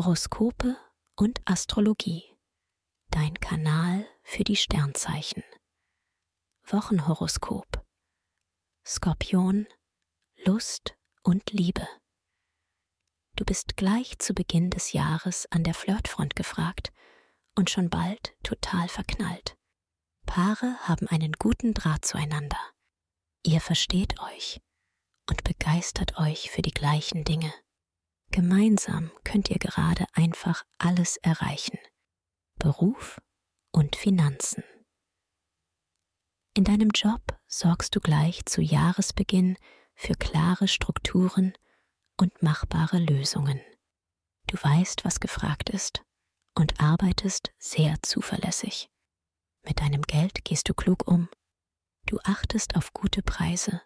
Horoskope und Astrologie. Dein Kanal für die Sternzeichen. Wochenhoroskop. Skorpion, Lust und Liebe. Du bist gleich zu Beginn des Jahres an der Flirtfront gefragt und schon bald total verknallt. Paare haben einen guten Draht zueinander. Ihr versteht euch und begeistert euch für die gleichen Dinge. Gemeinsam könnt ihr gerade einfach alles erreichen. Beruf und Finanzen. In deinem Job sorgst du gleich zu Jahresbeginn für klare Strukturen und machbare Lösungen. Du weißt, was gefragt ist und arbeitest sehr zuverlässig. Mit deinem Geld gehst du klug um. Du achtest auf gute Preise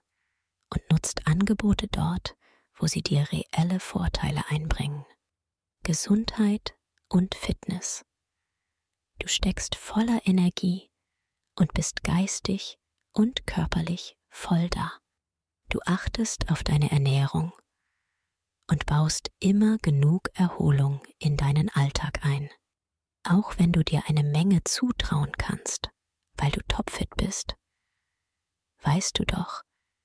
und nutzt Angebote dort, wo sie dir reelle Vorteile einbringen. Gesundheit und Fitness. Du steckst voller Energie und bist geistig und körperlich voll da. Du achtest auf deine Ernährung und baust immer genug Erholung in deinen Alltag ein. Auch wenn du dir eine Menge zutrauen kannst, weil du topfit bist, weißt du doch,